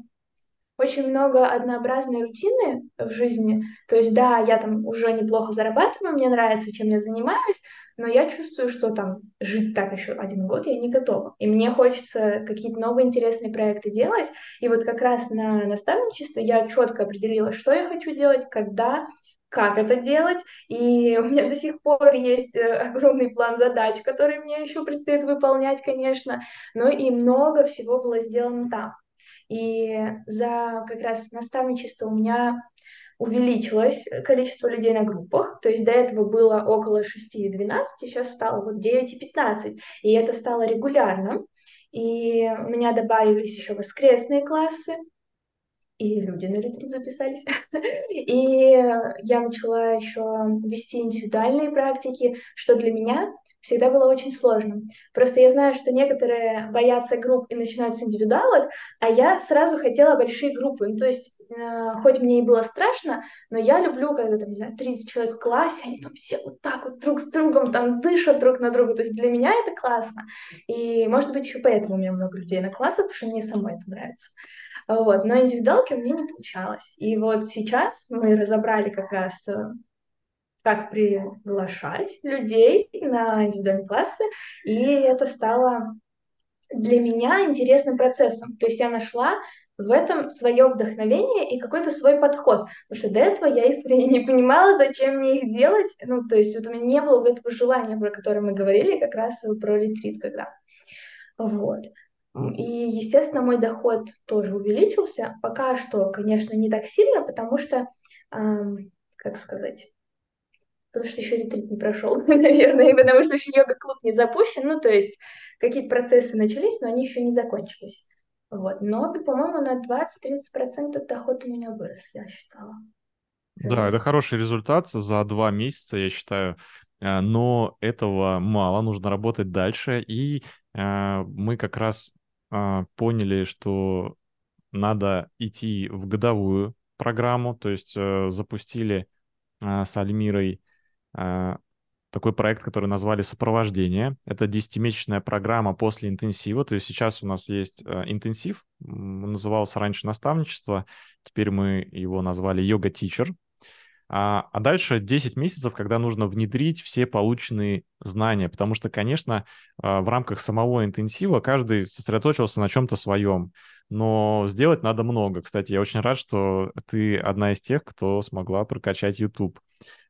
очень много однообразной рутины в жизни. То есть, да, я там уже неплохо зарабатываю, мне нравится, чем я занимаюсь, но я чувствую, что там жить так еще один год я не готова. И мне хочется какие-то новые интересные проекты делать. И вот как раз на наставничестве я четко определила, что я хочу делать, когда, как это делать. И у меня до сих пор есть э, огромный план задач, который мне еще предстоит выполнять, конечно. Но и много всего было сделано там. И за как раз наставничество у меня увеличилось количество людей на группах, то есть до этого было около 6 и 12, сейчас стало вот 9 и 15, и это стало регулярно. И у меня добавились еще воскресные классы, и люди на ретрит записались. И я начала еще вести индивидуальные практики, что для меня всегда было очень сложно. Просто я знаю, что некоторые боятся групп и начинают с индивидуалок, а я сразу хотела большие группы. Ну, то есть, э, хоть мне и было страшно, но я люблю, когда там, не знаю, 30 человек в классе, они там все вот так вот друг с другом там дышат друг на друга. То есть для меня это классно. И, может быть, еще поэтому у меня много людей на классах, потому что мне самой это нравится. Вот. Но индивидуалки у меня не получалось. И вот сейчас мы разобрали как раз э, как приглашать людей на индивидуальные классы, и это стало для меня интересным процессом. То есть я нашла в этом свое вдохновение и какой-то свой подход. Потому что до этого я искренне не понимала, зачем мне их делать. Ну, то есть вот у меня не было вот этого желания, про которое мы говорили, как раз про ретрит когда. Вот. И, естественно, мой доход тоже увеличился. Пока что, конечно, не так сильно, потому что, эм, как сказать, потому что еще ретрит не прошел, наверное, и потому что еще йога-клуб не запущен. Ну, то есть какие-то процессы начались, но они еще не закончились. Вот. Но, по-моему, на 20-30% доход у меня вырос, я считала. Да, это хороший результат за два месяца, я считаю. Э, но этого мало, нужно работать дальше. И э, мы как раз э, поняли, что надо идти в годовую программу, то есть э, запустили э, с Альмирой такой проект, который назвали «Сопровождение». Это десятимесячная программа после интенсива. То есть сейчас у нас есть э, интенсив, назывался раньше наставничество, теперь мы его назвали йога-тичер. А, а дальше 10 месяцев, когда нужно внедрить все полученные знания, потому что, конечно, а, в рамках самого интенсива каждый сосредоточился на чем-то своем, но сделать надо много. Кстати, я очень рад, что ты одна из тех, кто смогла прокачать YouTube.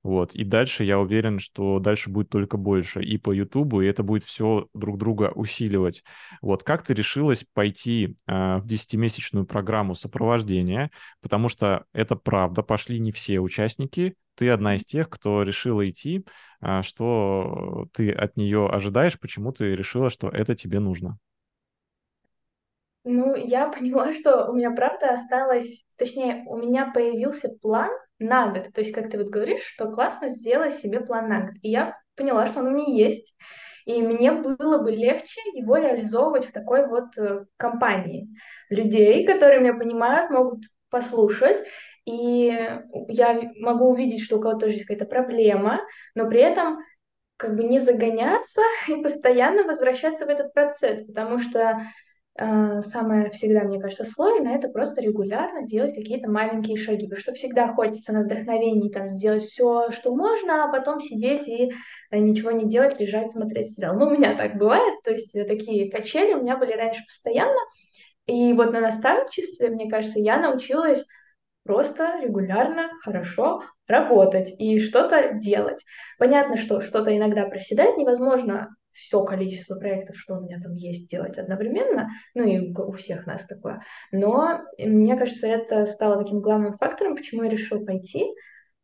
Вот. И дальше я уверен, что дальше будет только больше и по Ютубу, и это будет все друг друга усиливать. Вот. Как ты решилась пойти э, в 10-месячную программу сопровождения? Потому что это правда, пошли не все участники. Ты одна из тех, кто решила идти. Э, что ты от нее ожидаешь? Почему ты решила, что это тебе нужно? Ну, я поняла, что у меня правда осталось, точнее, у меня появился план на год. То есть, как ты вот говоришь, что классно сделать себе план на год. И я поняла, что он у меня есть. И мне было бы легче его реализовывать в такой вот э, компании людей, которые меня понимают, могут послушать. И я могу увидеть, что у кого-то есть какая-то проблема, но при этом как бы не загоняться и постоянно возвращаться в этот процесс, потому что самое всегда, мне кажется, сложное, это просто регулярно делать какие-то маленькие шаги, потому что всегда хочется на вдохновении там сделать все, что можно, а потом сидеть и э, ничего не делать, лежать, смотреть сериал. Ну, у меня так бывает, то есть э, такие качели у меня были раньше постоянно, и вот на наставничестве, мне кажется, я научилась просто регулярно, хорошо работать и что-то делать. Понятно, что что-то иногда проседает, невозможно все количество проектов, что у меня там есть, делать одновременно, ну и у всех нас такое. Но мне кажется, это стало таким главным фактором, почему я решила пойти.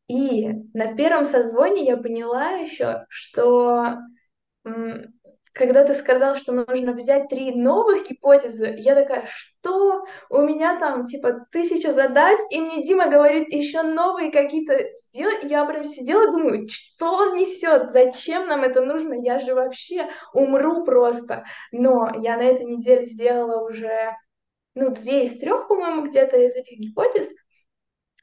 И на первом созвоне я поняла еще, что когда ты сказал, что нужно взять три новых гипотезы, я такая, что? У меня там типа тысяча задач, и мне Дима говорит еще новые какие-то сделать. Я прям сидела, думаю, что он несет, зачем нам это нужно, я же вообще умру просто. Но я на этой неделе сделала уже, ну, две из трех, по-моему, где-то из этих гипотез,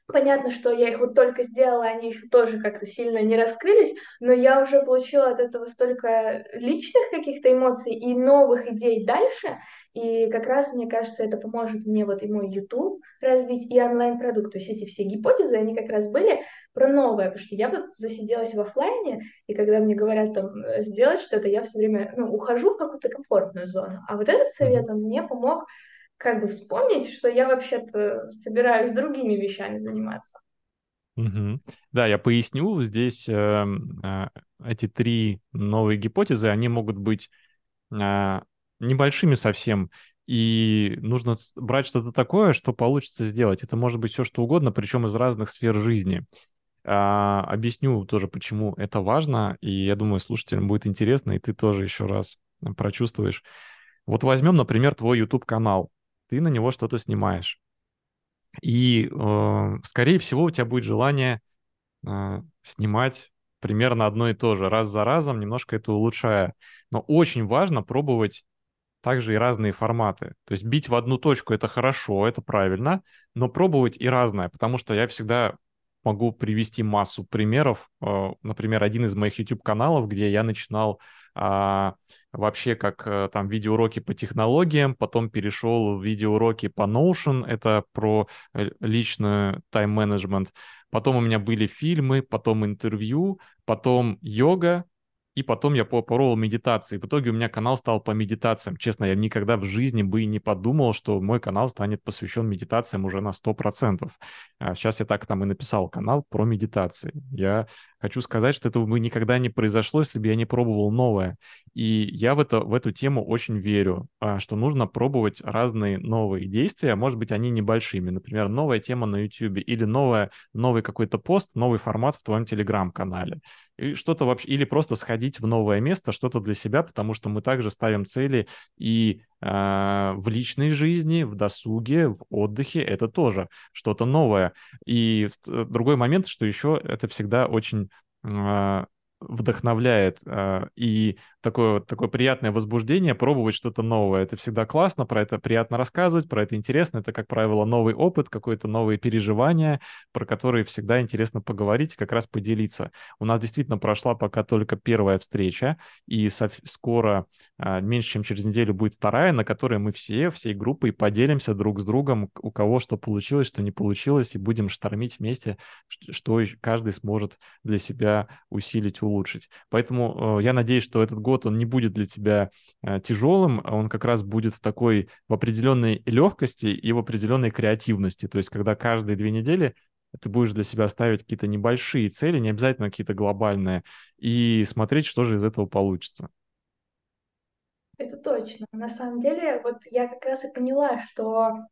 Понятно, что я их вот только сделала, они еще тоже как-то сильно не раскрылись, но я уже получила от этого столько личных каких-то эмоций и новых идей дальше, и как раз, мне кажется, это поможет мне вот и мой YouTube развить, и онлайн-продукт. То есть эти все гипотезы, они как раз были про новое, потому что я вот засиделась в офлайне, и когда мне говорят там сделать что-то, я все время, ну, ухожу в какую-то комфортную зону. А вот этот совет, он мне помог как бы вспомнить, что я вообще-то собираюсь другими вещами заниматься. Угу. Да, я поясню. Здесь э, э, эти три новые гипотезы, они могут быть э, небольшими совсем, и нужно брать что-то такое, что получится сделать. Это может быть все что угодно, причем из разных сфер жизни. А, объясню тоже, почему это важно, и я думаю, слушателям будет интересно, и ты тоже еще раз прочувствуешь. Вот возьмем, например, твой YouTube-канал. Ты на него что-то снимаешь. И, э, скорее всего, у тебя будет желание э, снимать примерно одно и то же, раз за разом, немножко это улучшая. Но очень важно пробовать также и разные форматы. То есть бить в одну точку это хорошо, это правильно, но пробовать и разное, потому что я всегда могу привести массу примеров. Э, например, один из моих YouTube-каналов, где я начинал а, вообще как э, там видеоуроки по технологиям, потом перешел в видеоуроки по Notion, это про э, личную тайм-менеджмент. Потом у меня были фильмы, потом интервью, потом йога, и потом я попробовал медитации. В итоге у меня канал стал по медитациям. Честно, я никогда в жизни бы и не подумал, что мой канал станет посвящен медитациям уже на 100%. А сейчас я так там и написал канал про медитации. Я хочу сказать, что этого бы никогда не произошло, если бы я не пробовал новое. И я в, это, в эту тему очень верю, а, что нужно пробовать разные новые действия. Может быть, они небольшими. Например, новая тема на YouTube или новая, новый какой-то пост, новый формат в твоем телеграм-канале. И что-то вообще, или просто сходить в новое место, что-то для себя, потому что мы также ставим цели и э, в личной жизни, в досуге, в отдыхе, это тоже что-то новое. И другой момент, что еще это всегда очень э, вдохновляет э, и такое, такое приятное возбуждение пробовать что-то новое. Это всегда классно, про это приятно рассказывать, про это интересно. Это, как правило, новый опыт, какое-то новые переживания, про которые всегда интересно поговорить, как раз поделиться. У нас действительно прошла пока только первая встреча, и со- скоро, э, меньше чем через неделю, будет вторая, на которой мы все, всей группой поделимся друг с другом, у кого что получилось, что не получилось, и будем штормить вместе, что каждый сможет для себя усилить, улучшить улучшить. Поэтому э, я надеюсь, что этот год, он не будет для тебя э, тяжелым, а он как раз будет в такой, в определенной легкости и в определенной креативности. То есть, когда каждые две недели ты будешь для себя ставить какие-то небольшие цели, не обязательно какие-то глобальные, и смотреть, что же из этого получится. Это точно. На самом деле, вот я как раз и поняла, что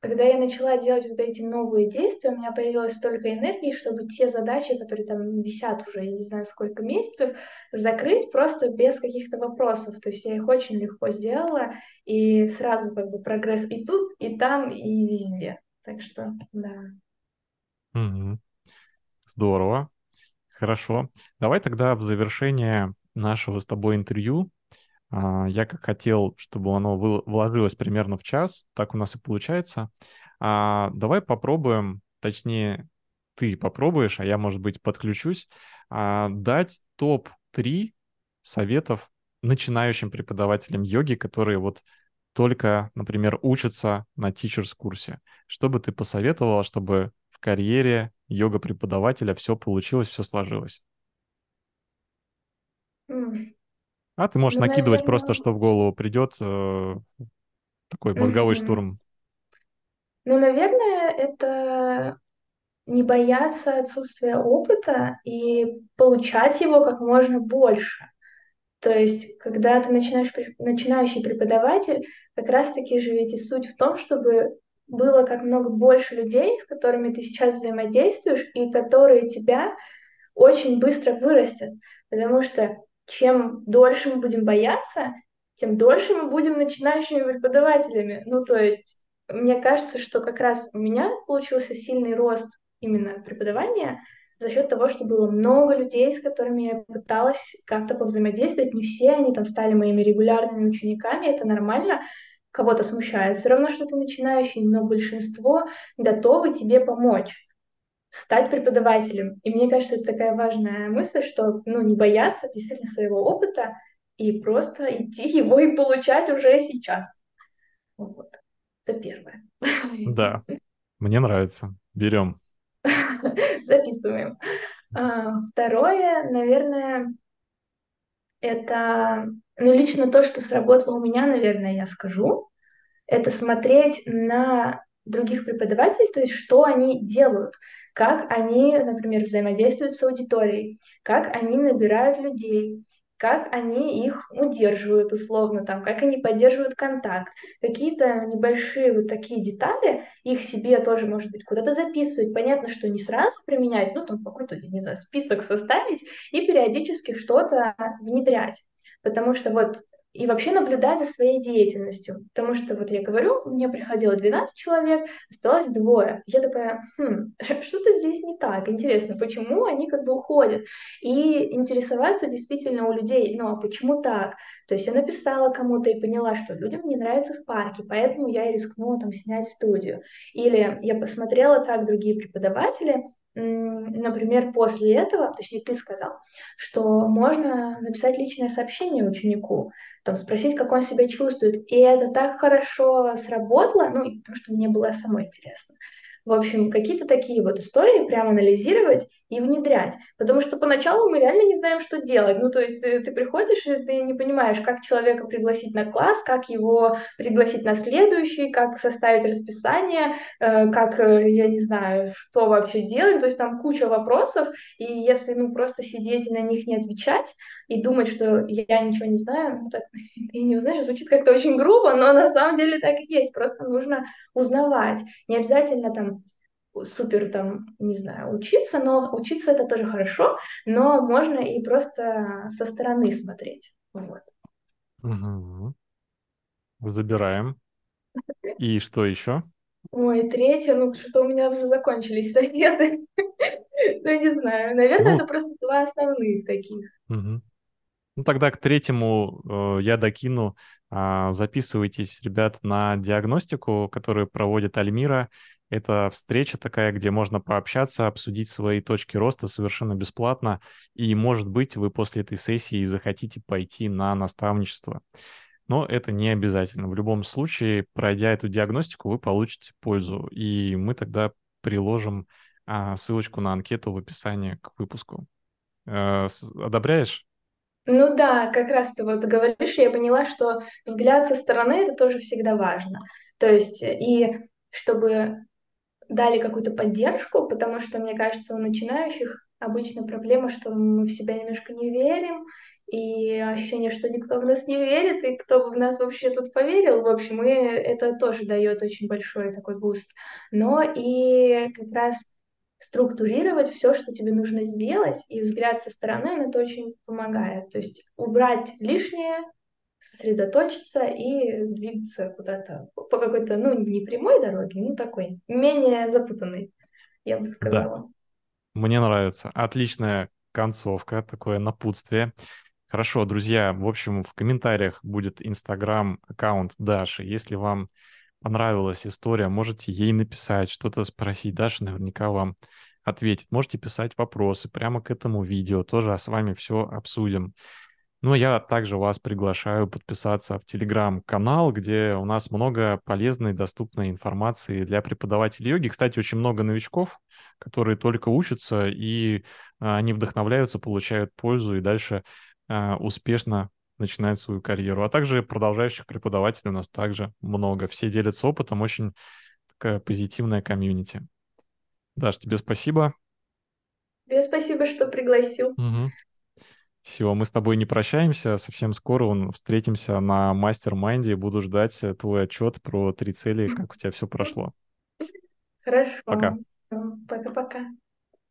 когда я начала делать вот эти новые действия, у меня появилось столько энергии, чтобы те задачи, которые там висят уже, я не знаю, сколько месяцев, закрыть просто без каких-то вопросов. То есть я их очень легко сделала, и сразу как бы прогресс и тут, и там, и везде. Так что, да. Угу. Здорово. Хорошо. Давай тогда в завершение нашего с тобой интервью я как хотел, чтобы оно вложилось примерно в час, так у нас и получается. А, давай попробуем, точнее, ты попробуешь, а я, может быть, подключусь, а, дать топ-3 советов начинающим преподавателям йоги, которые вот только, например, учатся на teachers-курсе. Что бы ты посоветовала, чтобы в карьере йога-преподавателя все получилось, все сложилось? А ты можешь ну, накидывать наверное... просто, что в голову придет, э, такой мозговой mm-hmm. штурм. Ну, наверное, это не бояться отсутствия опыта и получать его как можно больше. То есть, когда ты начинаешь, начинающий преподаватель, как раз-таки же ведь и суть в том, чтобы было как много больше людей, с которыми ты сейчас взаимодействуешь, и которые тебя очень быстро вырастят. Потому что чем дольше мы будем бояться, тем дольше мы будем начинающими преподавателями. Ну, то есть, мне кажется, что как раз у меня получился сильный рост именно преподавания за счет того, что было много людей, с которыми я пыталась как-то повзаимодействовать. Не все они там стали моими регулярными учениками, это нормально, кого-то смущает. Все равно, что ты начинающий, но большинство готовы тебе помочь стать преподавателем. И мне кажется, это такая важная мысль, что ну, не бояться действительно своего опыта и просто идти его и получать уже сейчас. Вот. Это первое. Да, мне нравится. Берем. Записываем. А, второе, наверное, это, ну, лично то, что сработало у меня, наверное, я скажу, это смотреть на других преподавателей, то есть что они делают как они, например, взаимодействуют с аудиторией, как они набирают людей, как они их удерживают условно, там, как они поддерживают контакт. Какие-то небольшие вот такие детали, их себе тоже, может быть, куда-то записывать. Понятно, что не сразу применять, ну, там какой-то, не знаю, список составить и периодически что-то внедрять. Потому что вот и вообще наблюдать за своей деятельностью. Потому что, вот я говорю, мне приходило 12 человек, осталось двое. Я такая, хм, что-то здесь не так. Интересно, почему они как бы уходят? И интересоваться действительно у людей, ну а почему так? То есть я написала кому-то и поняла, что людям не нравится в парке, поэтому я и рискнула там снять студию. Или я посмотрела, как другие преподаватели например, после этого, точнее, ты сказал, что можно написать личное сообщение ученику, там, спросить, как он себя чувствует. И это так хорошо сработало, ну, потому что мне было самой интересно. В общем, какие-то такие вот истории прямо анализировать и внедрять. Потому что поначалу мы реально не знаем, что делать. Ну, то есть ты, ты приходишь, и ты не понимаешь, как человека пригласить на класс, как его пригласить на следующий, как составить расписание, э, как, э, я не знаю, что вообще делать. То есть там куча вопросов, и если, ну, просто сидеть и на них не отвечать, и думать, что я ничего не знаю, ну, так, и не знаешь, звучит как-то очень грубо, но на самом деле так и есть. Просто нужно узнавать. Не обязательно там супер там, не знаю, учиться, но учиться это тоже хорошо, но можно и просто со стороны смотреть. Вот. Угу. Забираем. И что еще? Ой, третье, ну что-то у меня уже закончились советы. Ну, не знаю. Наверное, Ну, это просто два основных таких. угу. Ну, тогда к третьему э, я докину. А, записывайтесь, ребят, на диагностику, которую проводит Альмира. Это встреча такая, где можно пообщаться, обсудить свои точки роста совершенно бесплатно. И, может быть, вы после этой сессии захотите пойти на наставничество. Но это не обязательно. В любом случае, пройдя эту диагностику, вы получите пользу. И мы тогда приложим а, ссылочку на анкету в описании к выпуску. Э, одобряешь? Ну да, как раз ты вот говоришь, я поняла, что взгляд со стороны это тоже всегда важно. То есть и чтобы дали какую-то поддержку, потому что, мне кажется, у начинающих обычно проблема, что мы в себя немножко не верим, и ощущение, что никто в нас не верит, и кто бы в нас вообще тут поверил. В общем, и это тоже дает очень большой такой буст. Но и как раз структурировать все, что тебе нужно сделать, и взгляд со стороны, он это очень помогает. То есть убрать лишнее, сосредоточиться и двигаться куда-то по какой-то, ну, не прямой дороге, ну, такой, менее запутанной, я бы Да, сказала. мне нравится. Отличная концовка, такое напутствие. Хорошо, друзья, в общем, в комментариях будет инстаграм-аккаунт Даши. Если вам понравилась история, можете ей написать, что-то спросить. Даша наверняка вам ответит. Можете писать вопросы прямо к этому видео, тоже с вами все обсудим. Ну, я также вас приглашаю подписаться в телеграм-канал, где у нас много полезной, доступной информации для преподавателей йоги. Кстати, очень много новичков, которые только учатся, и а, они вдохновляются, получают пользу и дальше а, успешно начинают свою карьеру. А также продолжающих преподавателей у нас также много. Все делятся опытом, очень такая позитивная комьюнити. Даш, тебе спасибо. Тебе спасибо, что пригласил. Мгм. Все, мы с тобой не прощаемся. Совсем скоро он, встретимся на mastermind е. Буду ждать э, твой отчет про три цели, как у тебя все прошло. Хорошо. Пока. Пока-пока.